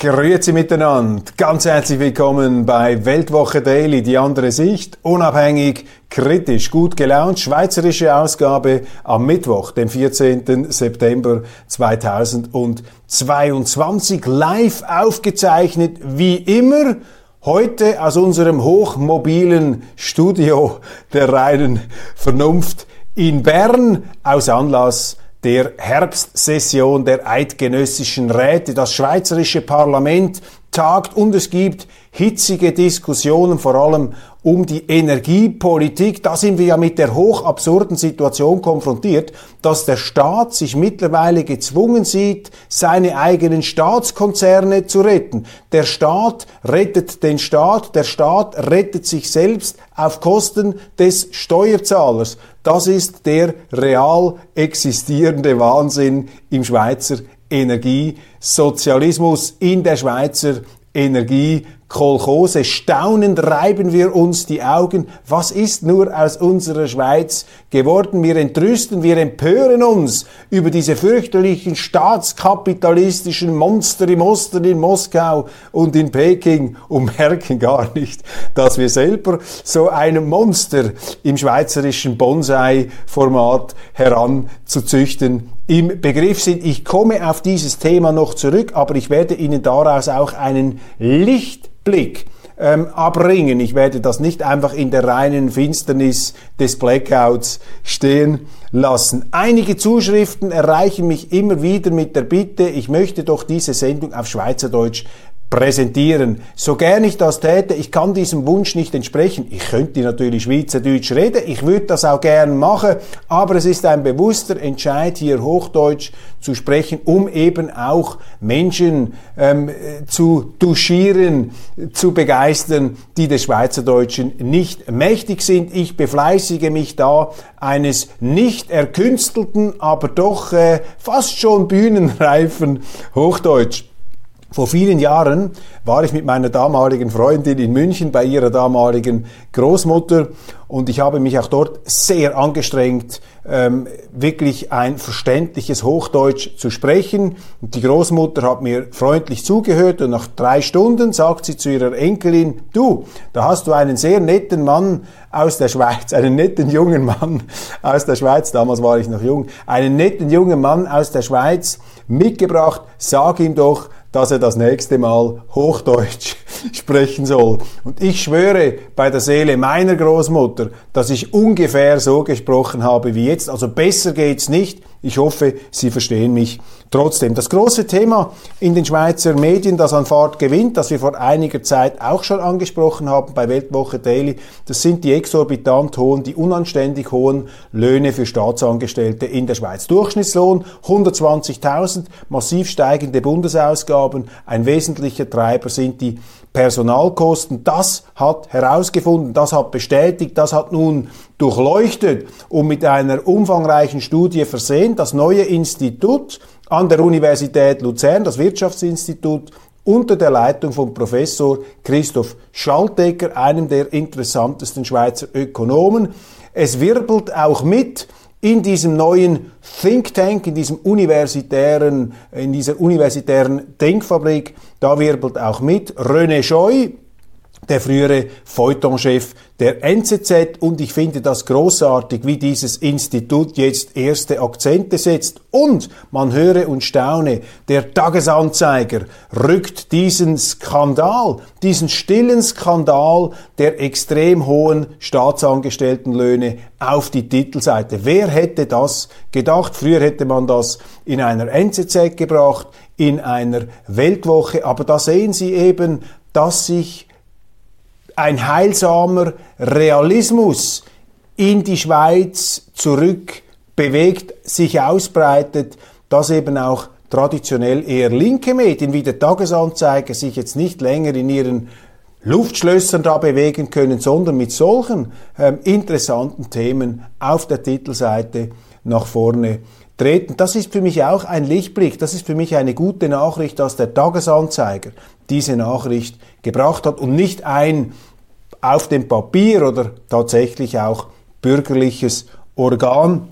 Grüezi miteinander, ganz herzlich willkommen bei Weltwoche Daily, die andere Sicht, unabhängig, kritisch, gut gelaunt, schweizerische Ausgabe am Mittwoch, dem 14. September 2022, live aufgezeichnet, wie immer, heute aus unserem hochmobilen Studio der reinen Vernunft in Bern, aus Anlass der Herbstsession der eidgenössischen Räte. Das schweizerische Parlament tagt und es gibt hitzige Diskussionen, vor allem um die Energiepolitik. Da sind wir ja mit der hochabsurden Situation konfrontiert, dass der Staat sich mittlerweile gezwungen sieht, seine eigenen Staatskonzerne zu retten. Der Staat rettet den Staat, der Staat rettet sich selbst auf Kosten des Steuerzahlers. Das ist der real existierende Wahnsinn im Schweizer Energiesozialismus, in der Schweizer Energie Kolchose. Staunend reiben wir uns die Augen. Was ist nur aus unserer Schweiz geworden? Wir entrüsten, wir empören uns über diese fürchterlichen staatskapitalistischen Monster im Osten, in Moskau und in Peking und merken gar nicht, dass wir selber so einem Monster im schweizerischen Bonsai-Format heranzuzüchten im Begriff sind. Ich komme auf dieses Thema noch zurück, aber ich werde Ihnen daraus auch einen Licht Blick ähm, abbringen. Ich werde das nicht einfach in der reinen Finsternis des Blackouts stehen lassen. Einige Zuschriften erreichen mich immer wieder mit der Bitte, ich möchte doch diese Sendung auf Schweizerdeutsch präsentieren. So gern ich das täte, ich kann diesem Wunsch nicht entsprechen. Ich könnte natürlich Schweizerdeutsch reden, ich würde das auch gern machen, aber es ist ein bewusster Entscheid, hier Hochdeutsch zu sprechen, um eben auch Menschen ähm, zu duschieren, zu begeistern, die des Schweizerdeutschen nicht mächtig sind. Ich befleißige mich da eines nicht erkünstelten, aber doch äh, fast schon bühnenreifen Hochdeutsch. Vor vielen Jahren war ich mit meiner damaligen Freundin in München bei ihrer damaligen Großmutter und ich habe mich auch dort sehr angestrengt, ähm, wirklich ein verständliches Hochdeutsch zu sprechen. Und die Großmutter hat mir freundlich zugehört und nach drei Stunden sagt sie zu ihrer Enkelin, du, da hast du einen sehr netten Mann aus der Schweiz, einen netten jungen Mann aus der Schweiz, damals war ich noch jung, einen netten jungen Mann aus der Schweiz mitgebracht, sag ihm doch, dass er das nächste Mal Hochdeutsch sprechen soll. Und ich schwöre bei der Seele meiner Großmutter, dass ich ungefähr so gesprochen habe wie jetzt. Also besser geht's nicht. Ich hoffe, Sie verstehen mich trotzdem. Das große Thema in den Schweizer Medien, das an Fahrt gewinnt, das wir vor einiger Zeit auch schon angesprochen haben bei Weltwoche Daily, das sind die exorbitant hohen, die unanständig hohen Löhne für Staatsangestellte in der Schweiz. Durchschnittslohn 120.000, massiv steigende Bundesausgaben. Ein wesentlicher Treiber sind die Personalkosten. Das hat herausgefunden, das hat bestätigt, das hat nun durchleuchtet und mit einer umfangreichen Studie versehen das neue Institut an der Universität Luzern, das Wirtschaftsinstitut unter der Leitung von Professor Christoph Schaltegger, einem der interessantesten Schweizer Ökonomen. Es wirbelt auch mit in diesem neuen Think Tank, in diesem universitären, in dieser universitären Denkfabrik, da wirbelt auch mit René Scheu, der frühere Feuilletonchef der NZZ und ich finde das großartig, wie dieses Institut jetzt erste Akzente setzt und man höre und staune, der Tagesanzeiger rückt diesen Skandal, diesen stillen Skandal der extrem hohen Staatsangestelltenlöhne auf die Titelseite. Wer hätte das gedacht? Früher hätte man das in einer NZZ gebracht, in einer Weltwoche, aber da sehen Sie eben, dass sich ein heilsamer Realismus in die Schweiz zurück bewegt, sich ausbreitet, dass eben auch traditionell eher linke Medien wie der Tagesanzeiger sich jetzt nicht länger in ihren Luftschlössern da bewegen können, sondern mit solchen ähm, interessanten Themen auf der Titelseite nach vorne treten. Das ist für mich auch ein Lichtblick, das ist für mich eine gute Nachricht, dass der Tagesanzeiger diese Nachricht gebracht hat und nicht ein auf dem Papier oder tatsächlich auch bürgerliches Organ.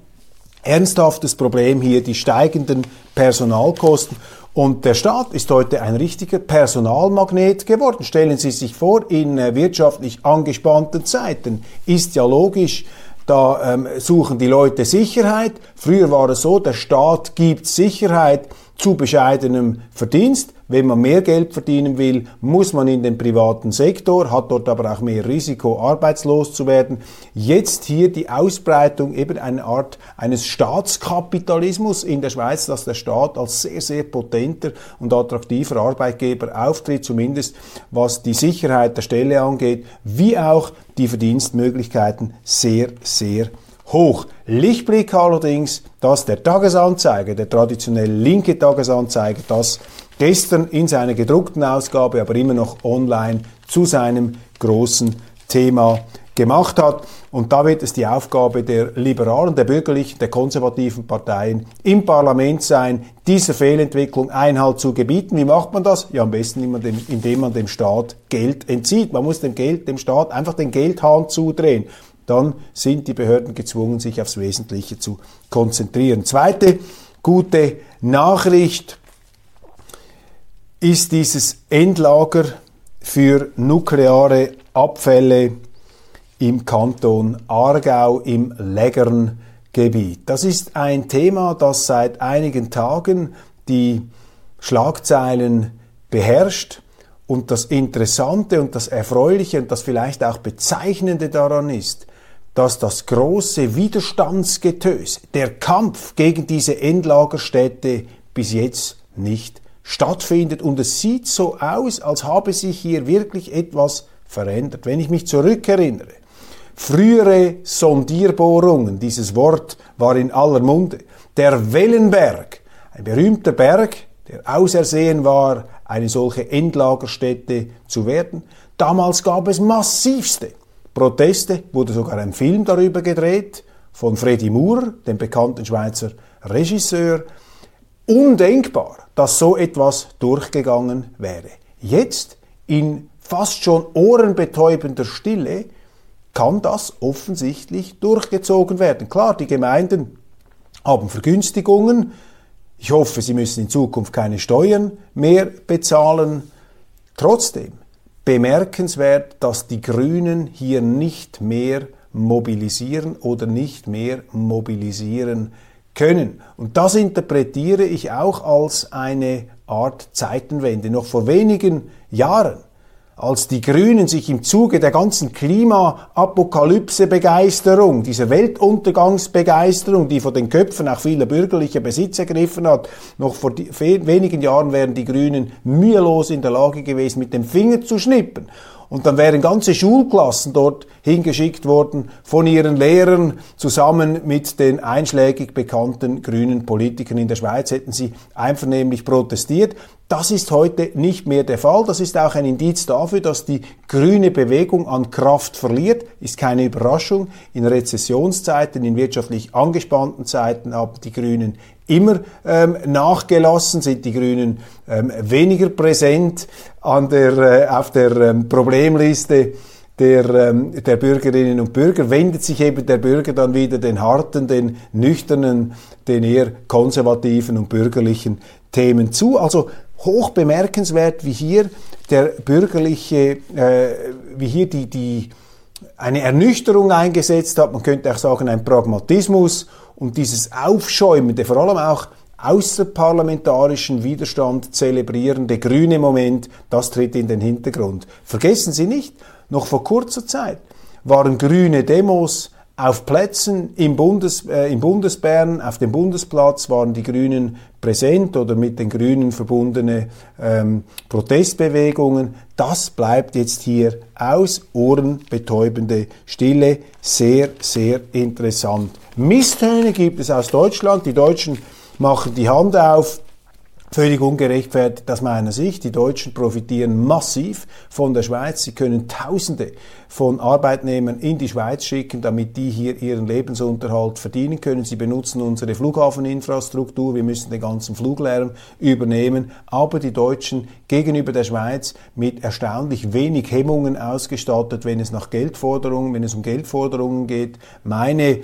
Ernsthaftes Problem hier, die steigenden Personalkosten. Und der Staat ist heute ein richtiger Personalmagnet geworden. Stellen Sie sich vor, in äh, wirtschaftlich angespannten Zeiten ist ja logisch, da ähm, suchen die Leute Sicherheit. Früher war es so, der Staat gibt Sicherheit zu bescheidenem Verdienst. Wenn man mehr Geld verdienen will, muss man in den privaten Sektor, hat dort aber auch mehr Risiko, arbeitslos zu werden. Jetzt hier die Ausbreitung eben eine Art eines Staatskapitalismus in der Schweiz, dass der Staat als sehr, sehr potenter und attraktiver Arbeitgeber auftritt, zumindest was die Sicherheit der Stelle angeht, wie auch die Verdienstmöglichkeiten sehr, sehr hoch. Lichtblick allerdings, dass der Tagesanzeiger, der traditionell linke Tagesanzeiger, das gestern in seiner gedruckten Ausgabe, aber immer noch online zu seinem großen Thema gemacht hat. Und da wird es die Aufgabe der liberalen, der bürgerlichen, der konservativen Parteien im Parlament sein, dieser Fehlentwicklung Einhalt zu gebieten. Wie macht man das? Ja, am besten indem man dem Staat Geld entzieht. Man muss dem Geld, dem Staat einfach den Geldhahn zudrehen dann sind die Behörden gezwungen, sich aufs Wesentliche zu konzentrieren. Zweite gute Nachricht ist dieses Endlager für nukleare Abfälle im Kanton Aargau im Lägerngebiet. Das ist ein Thema, das seit einigen Tagen die Schlagzeilen beherrscht. Und das Interessante und das Erfreuliche und das vielleicht auch Bezeichnende daran ist, dass das große Widerstandsgetöse, der Kampf gegen diese Endlagerstätte bis jetzt nicht stattfindet. Und es sieht so aus, als habe sich hier wirklich etwas verändert. Wenn ich mich zurückerinnere, frühere Sondierbohrungen, dieses Wort war in aller Munde, der Wellenberg, ein berühmter Berg, der ausersehen war, eine solche Endlagerstätte zu werden. Damals gab es massivste Proteste, wurde sogar ein Film darüber gedreht von Freddy Moore, dem bekannten Schweizer Regisseur. Undenkbar, dass so etwas durchgegangen wäre. Jetzt, in fast schon ohrenbetäubender Stille, kann das offensichtlich durchgezogen werden. Klar, die Gemeinden haben Vergünstigungen. Ich hoffe, sie müssen in Zukunft keine Steuern mehr bezahlen. Trotzdem, bemerkenswert, dass die Grünen hier nicht mehr mobilisieren oder nicht mehr mobilisieren können. Und das interpretiere ich auch als eine Art Zeitenwende. Noch vor wenigen Jahren als die Grünen sich im Zuge der ganzen Klimaapokalypse-Begeisterung, dieser Weltuntergangsbegeisterung, die vor den Köpfen auch vieler bürgerlicher Besitz ergriffen hat, noch vor wenigen Jahren wären die Grünen mühelos in der Lage gewesen, mit dem Finger zu schnippen und dann wären ganze Schulklassen dort hingeschickt worden von ihren Lehrern zusammen mit den einschlägig bekannten grünen Politikern in der Schweiz hätten sie einvernehmlich protestiert. Das ist heute nicht mehr der Fall. Das ist auch ein Indiz dafür, dass die grüne Bewegung an Kraft verliert. Ist keine Überraschung. In Rezessionszeiten, in wirtschaftlich angespannten Zeiten haben die Grünen immer ähm, nachgelassen, sind die Grünen ähm, weniger präsent an der, äh, auf der ähm, Problemliste der, ähm, der Bürgerinnen und Bürger, wendet sich eben der Bürger dann wieder den harten, den nüchternen, den eher konservativen und bürgerlichen Themen zu. Also hoch bemerkenswert, wie hier der bürgerliche, äh, wie hier die, die eine Ernüchterung eingesetzt hat, man könnte auch sagen ein Pragmatismus und dieses aufschäumende, vor allem auch außerparlamentarischen Widerstand zelebrierende grüne Moment, das tritt in den Hintergrund. Vergessen Sie nicht, noch vor kurzer Zeit waren grüne Demos auf Plätzen im, Bundes, äh, im Bundesbern, auf dem Bundesplatz waren die Grünen präsent oder mit den Grünen verbundene ähm, Protestbewegungen. Das bleibt jetzt hier aus, ohrenbetäubende Stille, sehr, sehr interessant. Misstöne gibt es aus Deutschland. Die Deutschen machen die Hand auf Völlig ungerechtfertigt aus meiner Sicht. Die Deutschen profitieren massiv von der Schweiz. Sie können Tausende von Arbeitnehmern in die Schweiz schicken, damit die hier ihren Lebensunterhalt verdienen können. Sie benutzen unsere Flughafeninfrastruktur. Wir müssen den ganzen Fluglärm übernehmen. Aber die Deutschen gegenüber der Schweiz mit erstaunlich wenig Hemmungen ausgestattet, wenn es nach Geldforderungen, wenn es um Geldforderungen geht. Meine,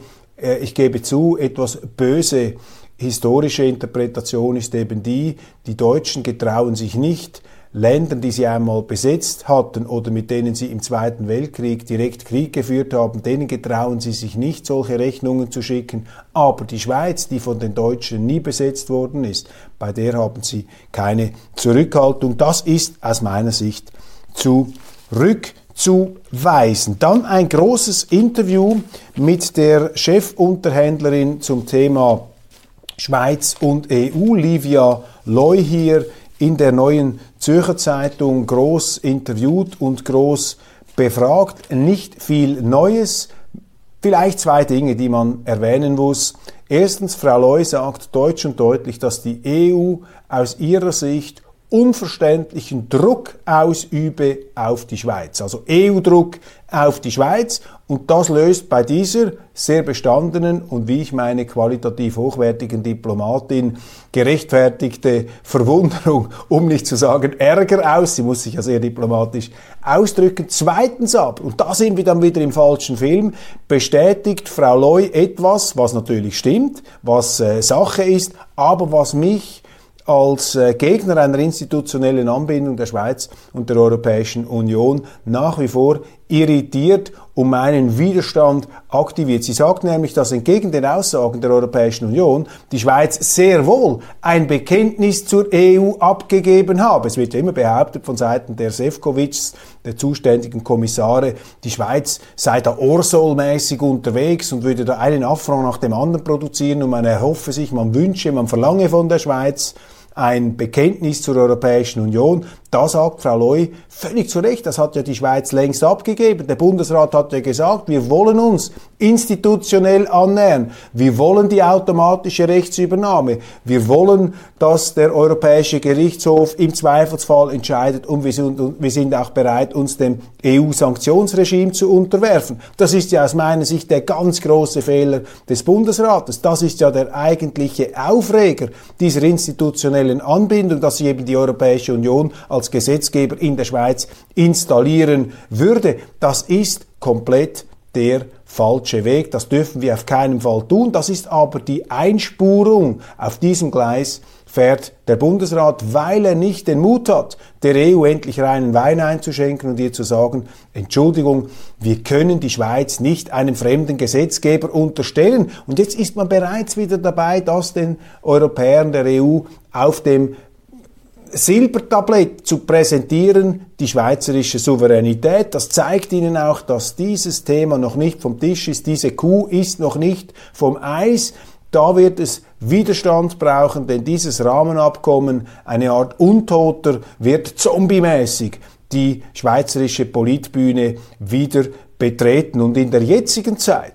ich gebe zu, etwas böse historische Interpretation ist eben die, die Deutschen getrauen sich nicht, Ländern, die sie einmal besetzt hatten oder mit denen sie im Zweiten Weltkrieg direkt Krieg geführt haben, denen getrauen sie sich nicht, solche Rechnungen zu schicken. Aber die Schweiz, die von den Deutschen nie besetzt worden ist, bei der haben sie keine Zurückhaltung. Das ist aus meiner Sicht zurückzuweisen. Dann ein großes Interview mit der Chefunterhändlerin zum Thema Schweiz und EU. Livia Loy hier in der neuen Zürcher Zeitung groß interviewt und groß befragt. Nicht viel Neues. Vielleicht zwei Dinge, die man erwähnen muss. Erstens, Frau Loy sagt deutsch und deutlich, dass die EU aus ihrer Sicht unverständlichen Druck ausübe auf die Schweiz. Also EU-Druck auf die Schweiz und das löst bei dieser sehr bestandenen und wie ich meine qualitativ hochwertigen Diplomatin gerechtfertigte Verwunderung, um nicht zu sagen Ärger aus. Sie muss sich ja sehr diplomatisch ausdrücken. Zweitens ab, und da sind wir dann wieder im falschen Film, bestätigt Frau Loy etwas, was natürlich stimmt, was äh, Sache ist, aber was mich als äh, Gegner einer institutionellen Anbindung der Schweiz und der Europäischen Union nach wie vor irritiert und meinen Widerstand aktiviert. Sie sagt nämlich, dass entgegen den Aussagen der Europäischen Union die Schweiz sehr wohl ein Bekenntnis zur EU abgegeben habe. Es wird ja immer behauptet von Seiten der Sefcovics, der zuständigen Kommissare, die Schweiz sei da Orsolmäßig unterwegs und würde da einen Affront nach dem anderen produzieren und man erhoffe sich, man wünsche, man verlange von der Schweiz ein Bekenntnis zur Europäischen Union. Da sagt Frau Loy völlig zu Recht, das hat ja die Schweiz längst abgegeben. Der Bundesrat hat ja gesagt, wir wollen uns institutionell annähern. Wir wollen die automatische Rechtsübernahme. Wir wollen, dass der Europäische Gerichtshof im Zweifelsfall entscheidet und wir sind, wir sind auch bereit, uns dem EU-Sanktionsregime zu unterwerfen. Das ist ja aus meiner Sicht der ganz große Fehler des Bundesrates. Das ist ja der eigentliche Aufreger dieser institutionellen Anbindung, dass sich eben die Europäische Union als Gesetzgeber in der Schweiz installieren würde. Das ist komplett der falsche Weg. Das dürfen wir auf keinen Fall tun. Das ist aber die Einspurung auf diesem Gleis fährt der Bundesrat, weil er nicht den Mut hat, der EU endlich reinen Wein einzuschenken und ihr zu sagen, Entschuldigung, wir können die Schweiz nicht einem fremden Gesetzgeber unterstellen. Und jetzt ist man bereits wieder dabei, das den Europäern der EU auf dem Silbertablett zu präsentieren, die schweizerische Souveränität. Das zeigt Ihnen auch, dass dieses Thema noch nicht vom Tisch ist. Diese Kuh ist noch nicht vom Eis. Da wird es Widerstand brauchen, denn dieses Rahmenabkommen, eine Art Untoter, wird zombiemäßig die schweizerische Politbühne wieder betreten. Und in der jetzigen Zeit,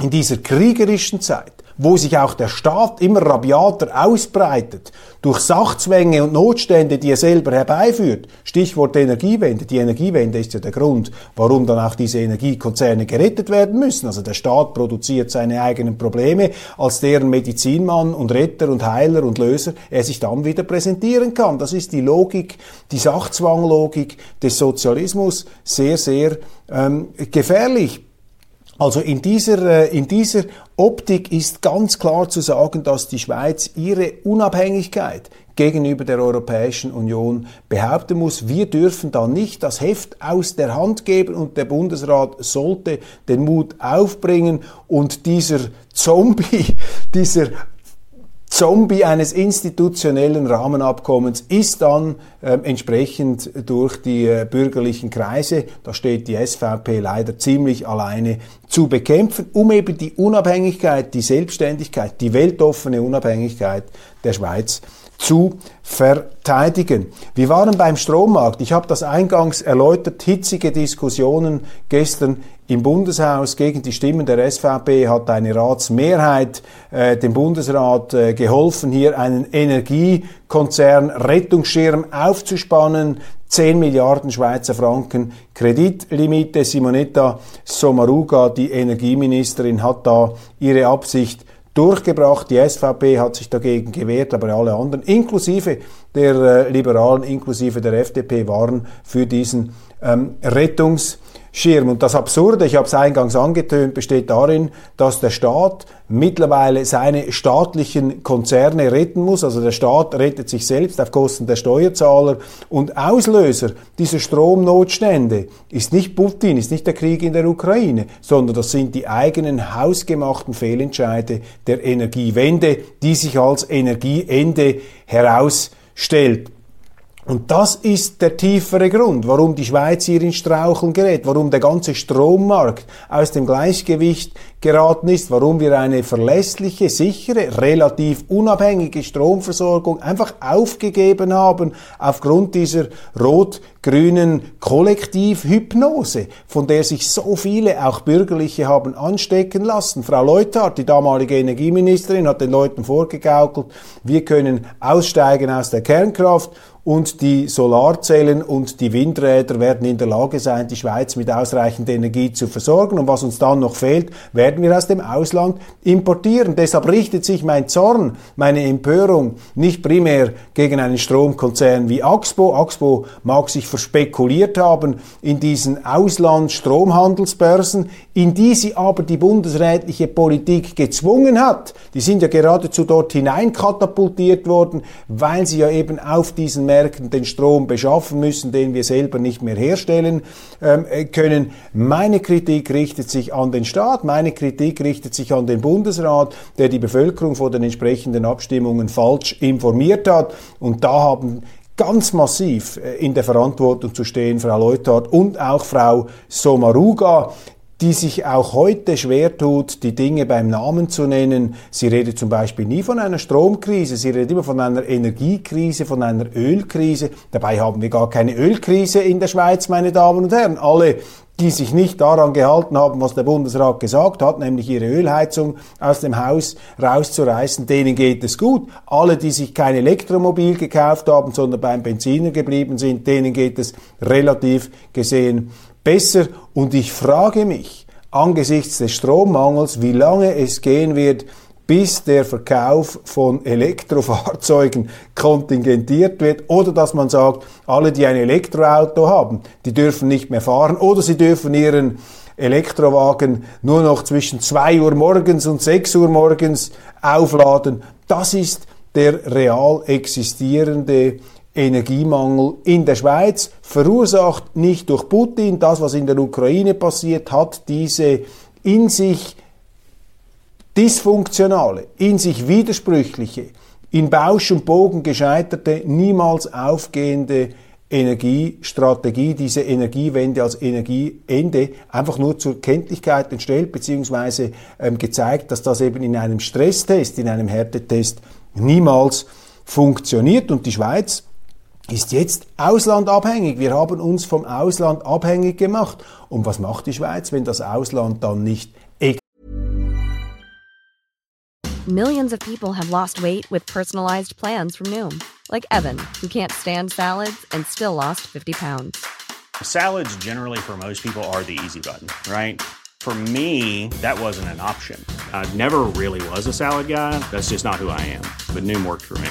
in dieser kriegerischen Zeit, wo sich auch der Staat immer rabiater ausbreitet, durch Sachzwänge und Notstände, die er selber herbeiführt. Stichwort Energiewende. Die Energiewende ist ja der Grund, warum dann auch diese Energiekonzerne gerettet werden müssen. Also der Staat produziert seine eigenen Probleme, als deren Medizinmann und Retter und Heiler und Löser er sich dann wieder präsentieren kann. Das ist die Logik, die Sachzwanglogik des Sozialismus, sehr, sehr ähm, gefährlich. Also in dieser, äh, in dieser Optik ist ganz klar zu sagen, dass die Schweiz ihre Unabhängigkeit gegenüber der Europäischen Union behaupten muss. Wir dürfen da nicht das Heft aus der Hand geben und der Bundesrat sollte den Mut aufbringen und dieser Zombie, dieser Zombie eines institutionellen Rahmenabkommens ist dann äh, entsprechend durch die äh, bürgerlichen Kreise, da steht die SVP leider ziemlich alleine, zu bekämpfen, um eben die Unabhängigkeit, die Selbstständigkeit, die weltoffene Unabhängigkeit der Schweiz zu verteidigen. Wir waren beim Strommarkt. Ich habe das eingangs erläutert. Hitzige Diskussionen gestern im Bundeshaus gegen die Stimmen der SVP hat eine Ratsmehrheit äh, dem Bundesrat äh, geholfen, hier einen Energiekonzern Rettungsschirm aufzuspannen. 10 Milliarden Schweizer Franken Kreditlimite. Simonetta Sommaruga, die Energieministerin, hat da ihre Absicht durchgebracht. Die SVP hat sich dagegen gewehrt, aber alle anderen, inklusive der äh, Liberalen, inklusive der FDP, waren für diesen ähm, Rettungs Schirm. Und das Absurde, ich habe es eingangs angetönt, besteht darin, dass der Staat mittlerweile seine staatlichen Konzerne retten muss. Also der Staat rettet sich selbst auf Kosten der Steuerzahler. Und Auslöser dieser Stromnotstände ist nicht Putin, ist nicht der Krieg in der Ukraine, sondern das sind die eigenen hausgemachten Fehlentscheide der Energiewende, die sich als Energieende herausstellt. Und das ist der tiefere Grund, warum die Schweiz hier in Straucheln gerät, warum der ganze Strommarkt aus dem Gleichgewicht geraten ist, warum wir eine verlässliche, sichere, relativ unabhängige Stromversorgung einfach aufgegeben haben aufgrund dieser rot-grünen Kollektivhypnose, von der sich so viele, auch bürgerliche, haben anstecken lassen. Frau Leuthard, die damalige Energieministerin, hat den Leuten vorgegaukelt, wir können aussteigen aus der Kernkraft und die Solarzellen und die Windräder werden in der Lage sein, die Schweiz mit ausreichend Energie zu versorgen. Und was uns dann noch fehlt, werden wir aus dem Ausland importieren. Deshalb richtet sich mein Zorn, meine Empörung nicht primär gegen einen Stromkonzern wie Axpo. Axpo mag sich verspekuliert haben in diesen Auslandsstromhandelsbörsen, in die sie aber die bundesrätliche Politik gezwungen hat. Die sind ja geradezu dort hineinkatapultiert worden, weil sie ja eben auf diesen Märkten den Strom beschaffen müssen, den wir selber nicht mehr herstellen ähm, können. Meine Kritik richtet sich an den Staat, meine Kritik richtet sich an den Bundesrat, der die Bevölkerung vor den entsprechenden Abstimmungen falsch informiert hat. Und da haben ganz massiv äh, in der Verantwortung zu stehen, Frau Leuthard und auch Frau Somaruga, die sich auch heute schwer tut, die Dinge beim Namen zu nennen. Sie redet zum Beispiel nie von einer Stromkrise, sie redet immer von einer Energiekrise, von einer Ölkrise. Dabei haben wir gar keine Ölkrise in der Schweiz, meine Damen und Herren. Alle die sich nicht daran gehalten haben, was der Bundesrat gesagt hat, nämlich ihre Ölheizung aus dem Haus rauszureißen, denen geht es gut. Alle, die sich kein Elektromobil gekauft haben, sondern beim Benziner geblieben sind, denen geht es relativ gesehen besser. Und ich frage mich angesichts des Strommangels, wie lange es gehen wird, bis der Verkauf von Elektrofahrzeugen kontingentiert wird oder dass man sagt, alle, die ein Elektroauto haben, die dürfen nicht mehr fahren oder sie dürfen ihren Elektrowagen nur noch zwischen 2 Uhr morgens und 6 Uhr morgens aufladen. Das ist der real existierende Energiemangel in der Schweiz, verursacht nicht durch Putin. Das, was in der Ukraine passiert, hat diese in sich dysfunktionale, in sich widersprüchliche, in Bausch und Bogen gescheiterte, niemals aufgehende Energiestrategie, diese Energiewende als Energieende einfach nur zur Kenntlichkeit entstellt, beziehungsweise ähm, gezeigt, dass das eben in einem Stresstest, in einem Härtetest niemals funktioniert. Und die Schweiz ist jetzt auslandabhängig. Wir haben uns vom Ausland abhängig gemacht. Und was macht die Schweiz, wenn das Ausland dann nicht Millions of people have lost weight with personalized plans from Noom, like Evan, who can't stand salads and still lost 50 pounds. Salads generally for most people are the easy button, right? For me, that wasn't an option. I never really was a salad guy. That's just not who I am. But Noom worked for me.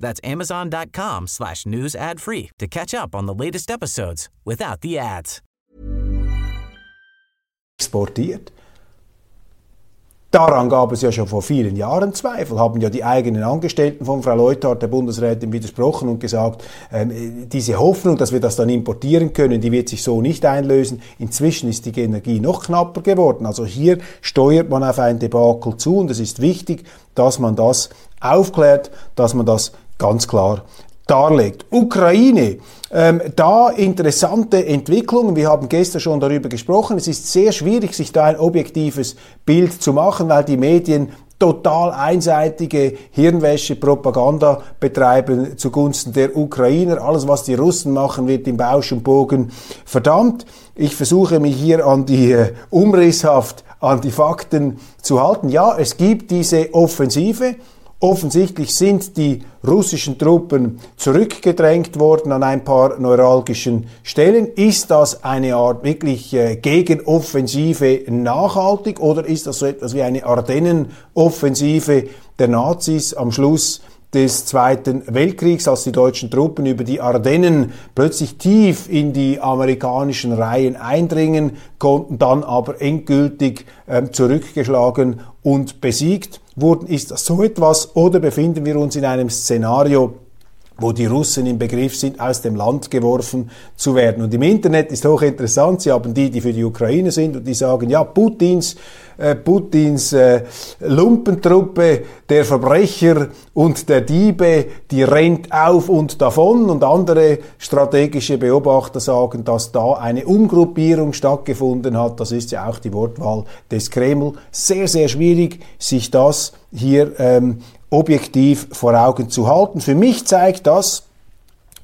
That's amazon.com slash news ad free to catch up on the latest episodes without the ads. Exportiert. Daran gab es ja schon vor vielen Jahren Zweifel, haben ja die eigenen Angestellten von Frau Leuthard, der Bundesrätin, widersprochen und gesagt, ähm, diese Hoffnung, dass wir das dann importieren können, die wird sich so nicht einlösen. Inzwischen ist die Energie noch knapper geworden. Also hier steuert man auf ein Debakel zu und es ist wichtig, dass man das aufklärt, dass man das ganz klar darlegt. Ukraine, ähm, da interessante Entwicklungen. Wir haben gestern schon darüber gesprochen. Es ist sehr schwierig, sich da ein objektives Bild zu machen, weil die Medien total einseitige Hirnwäsche, Propaganda betreiben zugunsten der Ukrainer. Alles, was die Russen machen, wird im Bausch und Bogen verdammt. Ich versuche mich hier an die äh, umrisshaft an die Fakten zu halten. Ja, es gibt diese Offensive. Offensichtlich sind die russischen Truppen zurückgedrängt worden an ein paar neuralgischen Stellen. Ist das eine Art wirklich äh, Gegenoffensive nachhaltig oder ist das so etwas wie eine Ardennenoffensive der Nazis am Schluss des Zweiten Weltkriegs, als die deutschen Truppen über die Ardennen plötzlich tief in die amerikanischen Reihen eindringen konnten, dann aber endgültig äh, zurückgeschlagen und besiegt wurden. Ist das so etwas oder befinden wir uns in einem Szenario, wo die Russen im Begriff sind, aus dem Land geworfen zu werden. Und im Internet ist hochinteressant, Sie haben die, die für die Ukraine sind und die sagen, ja, Putins, äh, Putins äh, Lumpentruppe der Verbrecher und der Diebe, die rennt auf und davon und andere strategische Beobachter sagen, dass da eine Umgruppierung stattgefunden hat. Das ist ja auch die Wortwahl des Kreml. Sehr, sehr schwierig, sich das hier ähm, objektiv vor Augen zu halten. Für mich zeigt das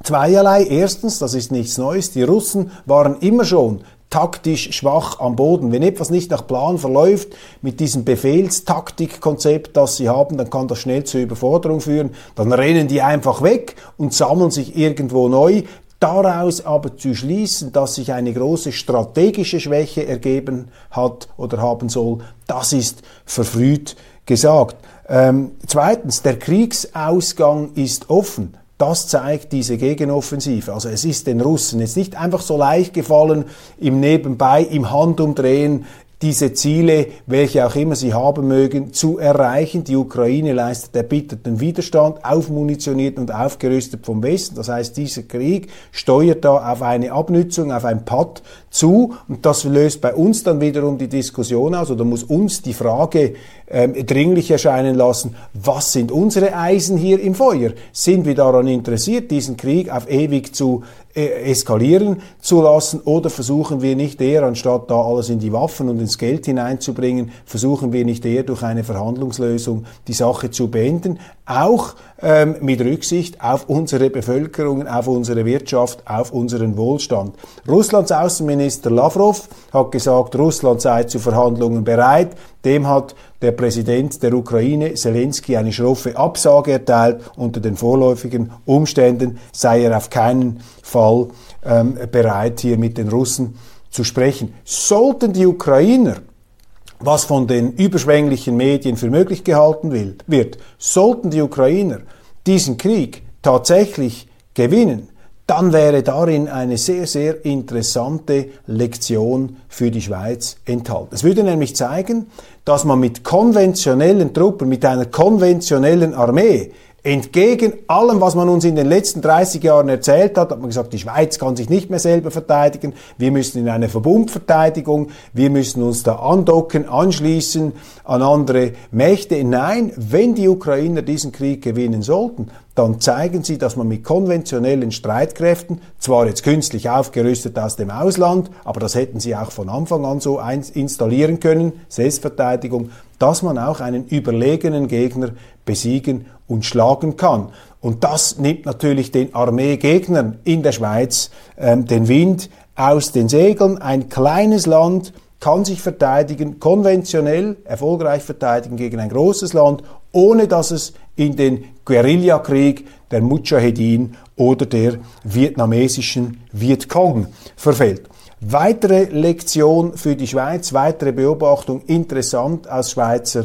zweierlei. Erstens, das ist nichts Neues, die Russen waren immer schon taktisch schwach am Boden. Wenn etwas nicht nach Plan verläuft mit diesem Befehlstaktikkonzept, das sie haben, dann kann das schnell zur Überforderung führen. Dann rennen die einfach weg und sammeln sich irgendwo neu. Daraus aber zu schließen, dass sich eine große strategische Schwäche ergeben hat oder haben soll, das ist verfrüht gesagt. Ähm, zweitens, der Kriegsausgang ist offen. Das zeigt diese Gegenoffensive. Also es ist den Russen jetzt nicht einfach so leicht gefallen, im Nebenbei, im Handumdrehen diese Ziele, welche auch immer sie haben mögen, zu erreichen. Die Ukraine leistet erbitterten Widerstand, aufmunitioniert und aufgerüstet vom Westen. Das heißt, dieser Krieg steuert da auf eine Abnützung, auf ein Patt zu und das löst bei uns dann wiederum die Diskussion aus oder muss uns die Frage ähm, dringlich erscheinen lassen, was sind unsere Eisen hier im Feuer? Sind wir daran interessiert, diesen Krieg auf ewig zu äh, eskalieren zu lassen oder versuchen wir nicht eher, anstatt da alles in die Waffen und ins Geld hineinzubringen, versuchen wir nicht eher durch eine Verhandlungslösung die Sache zu beenden, auch ähm, mit Rücksicht auf unsere Bevölkerung, auf unsere Wirtschaft, auf unseren Wohlstand. Russlands Außenminister Lavrov hat gesagt, Russland sei zu Verhandlungen bereit. Dem hat der Präsident der Ukraine, Zelensky, eine schroffe Absage erteilt. Unter den vorläufigen Umständen sei er auf keinen Fall ähm, bereit, hier mit den Russen zu sprechen. Sollten die Ukrainer was von den überschwänglichen Medien für möglich gehalten wird, sollten die Ukrainer diesen Krieg tatsächlich gewinnen, dann wäre darin eine sehr, sehr interessante Lektion für die Schweiz enthalten. Es würde nämlich zeigen, dass man mit konventionellen Truppen, mit einer konventionellen Armee Entgegen allem, was man uns in den letzten 30 Jahren erzählt hat, hat man gesagt, die Schweiz kann sich nicht mehr selber verteidigen, wir müssen in eine Verbundverteidigung, wir müssen uns da andocken, anschließen an andere Mächte. Nein, wenn die Ukrainer diesen Krieg gewinnen sollten, dann zeigen sie, dass man mit konventionellen Streitkräften, zwar jetzt künstlich aufgerüstet aus dem Ausland, aber das hätten sie auch von Anfang an so installieren können, Selbstverteidigung, dass man auch einen überlegenen Gegner besiegen und schlagen kann. Und das nimmt natürlich den Armeegegnern in der Schweiz ähm, den Wind aus den Segeln. Ein kleines Land kann sich verteidigen, konventionell erfolgreich verteidigen gegen ein großes Land, ohne dass es in den Guerillakrieg der Mujahedin oder der vietnamesischen Vietcong verfällt. Weitere Lektion für die Schweiz, weitere Beobachtung, interessant aus Schweizer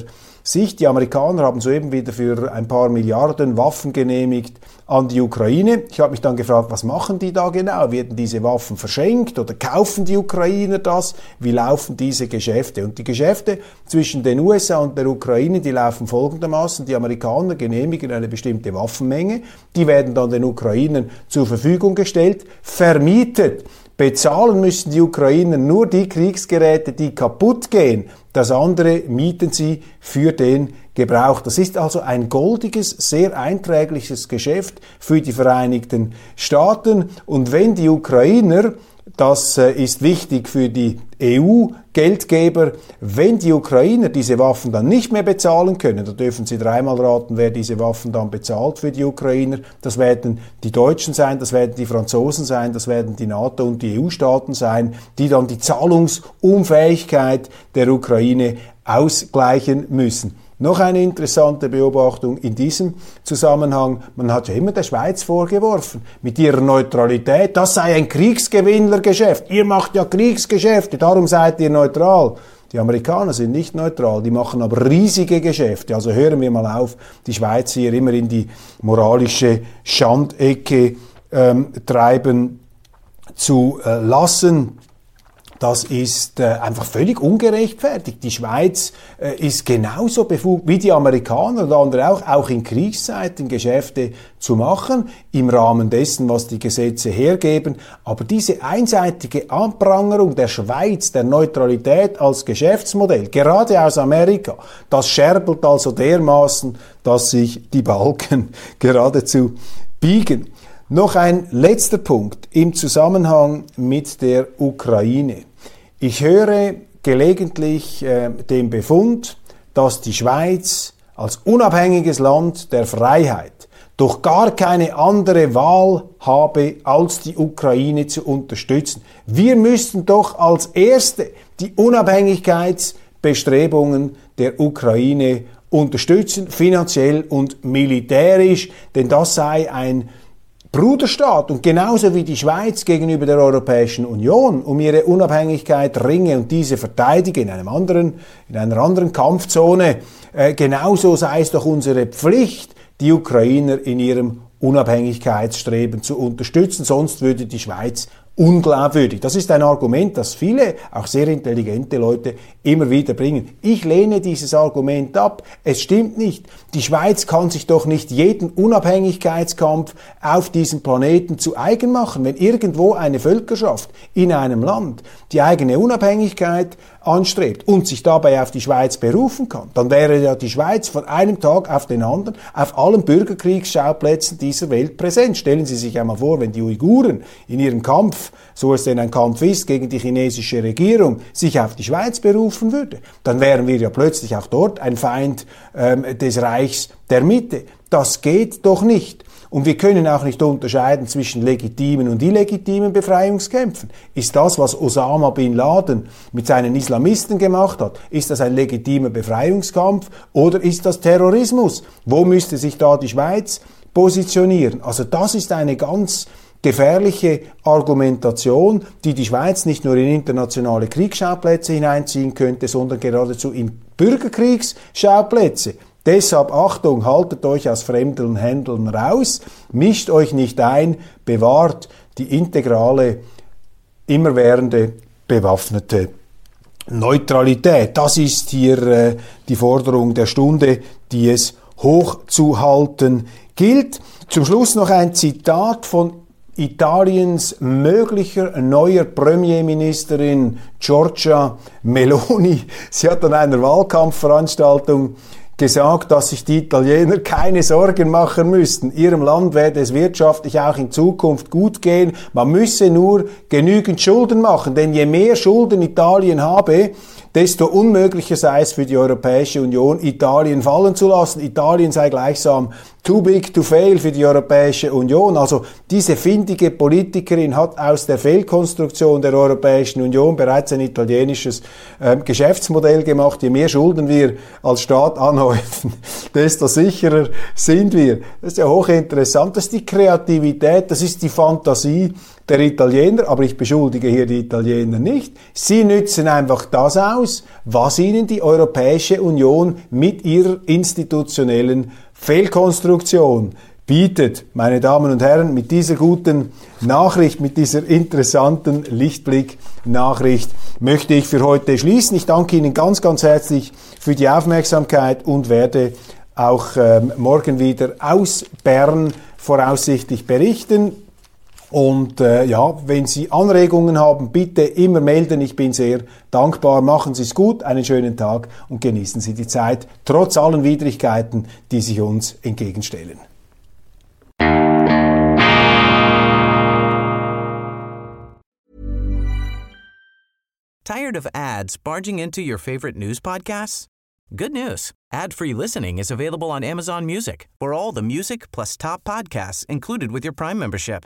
Sicht. Die Amerikaner haben soeben wieder für ein paar Milliarden Waffen genehmigt an die Ukraine. Ich habe mich dann gefragt, was machen die da genau? Werden diese Waffen verschenkt oder kaufen die Ukrainer das? Wie laufen diese Geschäfte? Und die Geschäfte zwischen den USA und der Ukraine, die laufen folgendermaßen. Die Amerikaner genehmigen eine bestimmte Waffenmenge, die werden dann den Ukrainern zur Verfügung gestellt, vermietet. Bezahlen müssen die Ukrainer nur die Kriegsgeräte, die kaputt gehen. Das andere mieten sie für den Gebrauch. Das ist also ein goldiges, sehr einträgliches Geschäft für die Vereinigten Staaten. Und wenn die Ukrainer das äh, ist wichtig für die EU-Geldgeber. Wenn die Ukrainer diese Waffen dann nicht mehr bezahlen können, da dürfen Sie dreimal raten, wer diese Waffen dann bezahlt für die Ukrainer. Das werden die Deutschen sein, das werden die Franzosen sein, das werden die NATO und die EU-Staaten sein, die dann die Zahlungsunfähigkeit der Ukraine ausgleichen müssen. Noch eine interessante Beobachtung in diesem Zusammenhang. Man hat ja immer der Schweiz vorgeworfen, mit ihrer Neutralität, das sei ein Kriegsgewinnlergeschäft. Ihr macht ja Kriegsgeschäfte, darum seid ihr neutral. Die Amerikaner sind nicht neutral, die machen aber riesige Geschäfte. Also hören wir mal auf, die Schweiz hier immer in die moralische Schandecke ähm, treiben zu äh, lassen. Das ist äh, einfach völlig ungerechtfertigt. Die Schweiz äh, ist genauso befugt wie die Amerikaner und andere auch, auch in Kriegszeiten Geschäfte zu machen, im Rahmen dessen, was die Gesetze hergeben. Aber diese einseitige Anprangerung der Schweiz, der Neutralität als Geschäftsmodell, gerade aus Amerika, das scherbelt also dermaßen, dass sich die Balken geradezu biegen. Noch ein letzter Punkt im Zusammenhang mit der Ukraine. Ich höre gelegentlich äh, den Befund, dass die Schweiz als unabhängiges Land der Freiheit doch gar keine andere Wahl habe, als die Ukraine zu unterstützen. Wir müssten doch als Erste die Unabhängigkeitsbestrebungen der Ukraine unterstützen, finanziell und militärisch, denn das sei ein Bruderstaat und genauso wie die Schweiz gegenüber der Europäischen Union um ihre Unabhängigkeit ringe und diese verteidige in einem anderen, in einer anderen Kampfzone, äh, genauso sei es doch unsere Pflicht, die Ukrainer in ihrem Unabhängigkeitsstreben zu unterstützen, sonst würde die Schweiz unglaubwürdig. Das ist ein Argument, das viele, auch sehr intelligente Leute immer wieder bringen. Ich lehne dieses Argument ab. Es stimmt nicht. Die Schweiz kann sich doch nicht jeden Unabhängigkeitskampf auf diesem Planeten zu eigen machen. Wenn irgendwo eine Völkerschaft in einem Land die eigene Unabhängigkeit anstrebt und sich dabei auf die Schweiz berufen kann, dann wäre ja die Schweiz von einem Tag auf den anderen auf allen Bürgerkriegsschauplätzen dieser Welt präsent. Stellen Sie sich einmal vor, wenn die Uiguren in ihrem Kampf, so es denn ein Kampf ist, gegen die chinesische Regierung, sich auf die Schweiz berufen würde, dann wären wir ja plötzlich auch dort ein Feind ähm, des Reichs der Mitte. Das geht doch nicht. Und wir können auch nicht unterscheiden zwischen legitimen und illegitimen Befreiungskämpfen. Ist das, was Osama bin Laden mit seinen Islamisten gemacht hat, ist das ein legitimer Befreiungskampf oder ist das Terrorismus? Wo müsste sich da die Schweiz positionieren? Also das ist eine ganz gefährliche Argumentation, die die Schweiz nicht nur in internationale Kriegsschauplätze hineinziehen könnte, sondern geradezu in Bürgerkriegsschauplätze. Deshalb Achtung, haltet euch aus fremden Händeln raus, mischt euch nicht ein, bewahrt die integrale, immerwährende, bewaffnete Neutralität. Das ist hier äh, die Forderung der Stunde, die es hochzuhalten gilt. Zum Schluss noch ein Zitat von Italiens möglicher neuer Premierministerin Giorgia Meloni. Sie hat an einer Wahlkampfveranstaltung gesagt, dass sich die Italiener keine Sorgen machen müssten. Ihrem Land werde es wirtschaftlich auch in Zukunft gut gehen. Man müsse nur genügend Schulden machen, denn je mehr Schulden Italien habe, desto unmöglicher sei es für die Europäische Union, Italien fallen zu lassen. Italien sei gleichsam too big to fail für die Europäische Union. Also diese findige Politikerin hat aus der Fehlkonstruktion der Europäischen Union bereits ein italienisches äh, Geschäftsmodell gemacht. Je mehr Schulden wir als Staat anhäufen, desto sicherer sind wir. Das ist ja hochinteressant. Das ist die Kreativität, das ist die Fantasie der Italiener, aber ich beschuldige hier die Italiener nicht. Sie nützen einfach das aus, was ihnen die Europäische Union mit ihrer institutionellen Fehlkonstruktion bietet. Meine Damen und Herren, mit dieser guten Nachricht, mit dieser interessanten Lichtblick-Nachricht möchte ich für heute schließen. Ich danke Ihnen ganz, ganz herzlich für die Aufmerksamkeit und werde auch ähm, morgen wieder aus Bern voraussichtlich berichten. Und äh, ja, wenn Sie Anregungen haben, bitte immer melden. Ich bin sehr dankbar. Machen Sie es gut, einen schönen Tag und genießen Sie die Zeit, trotz allen Widrigkeiten, die sich uns entgegenstellen. Tired of ads barging into your favorite news podcasts? Good news. Ad-free listening is available on Amazon Music for all the music plus top podcasts included with your Prime membership.